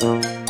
Música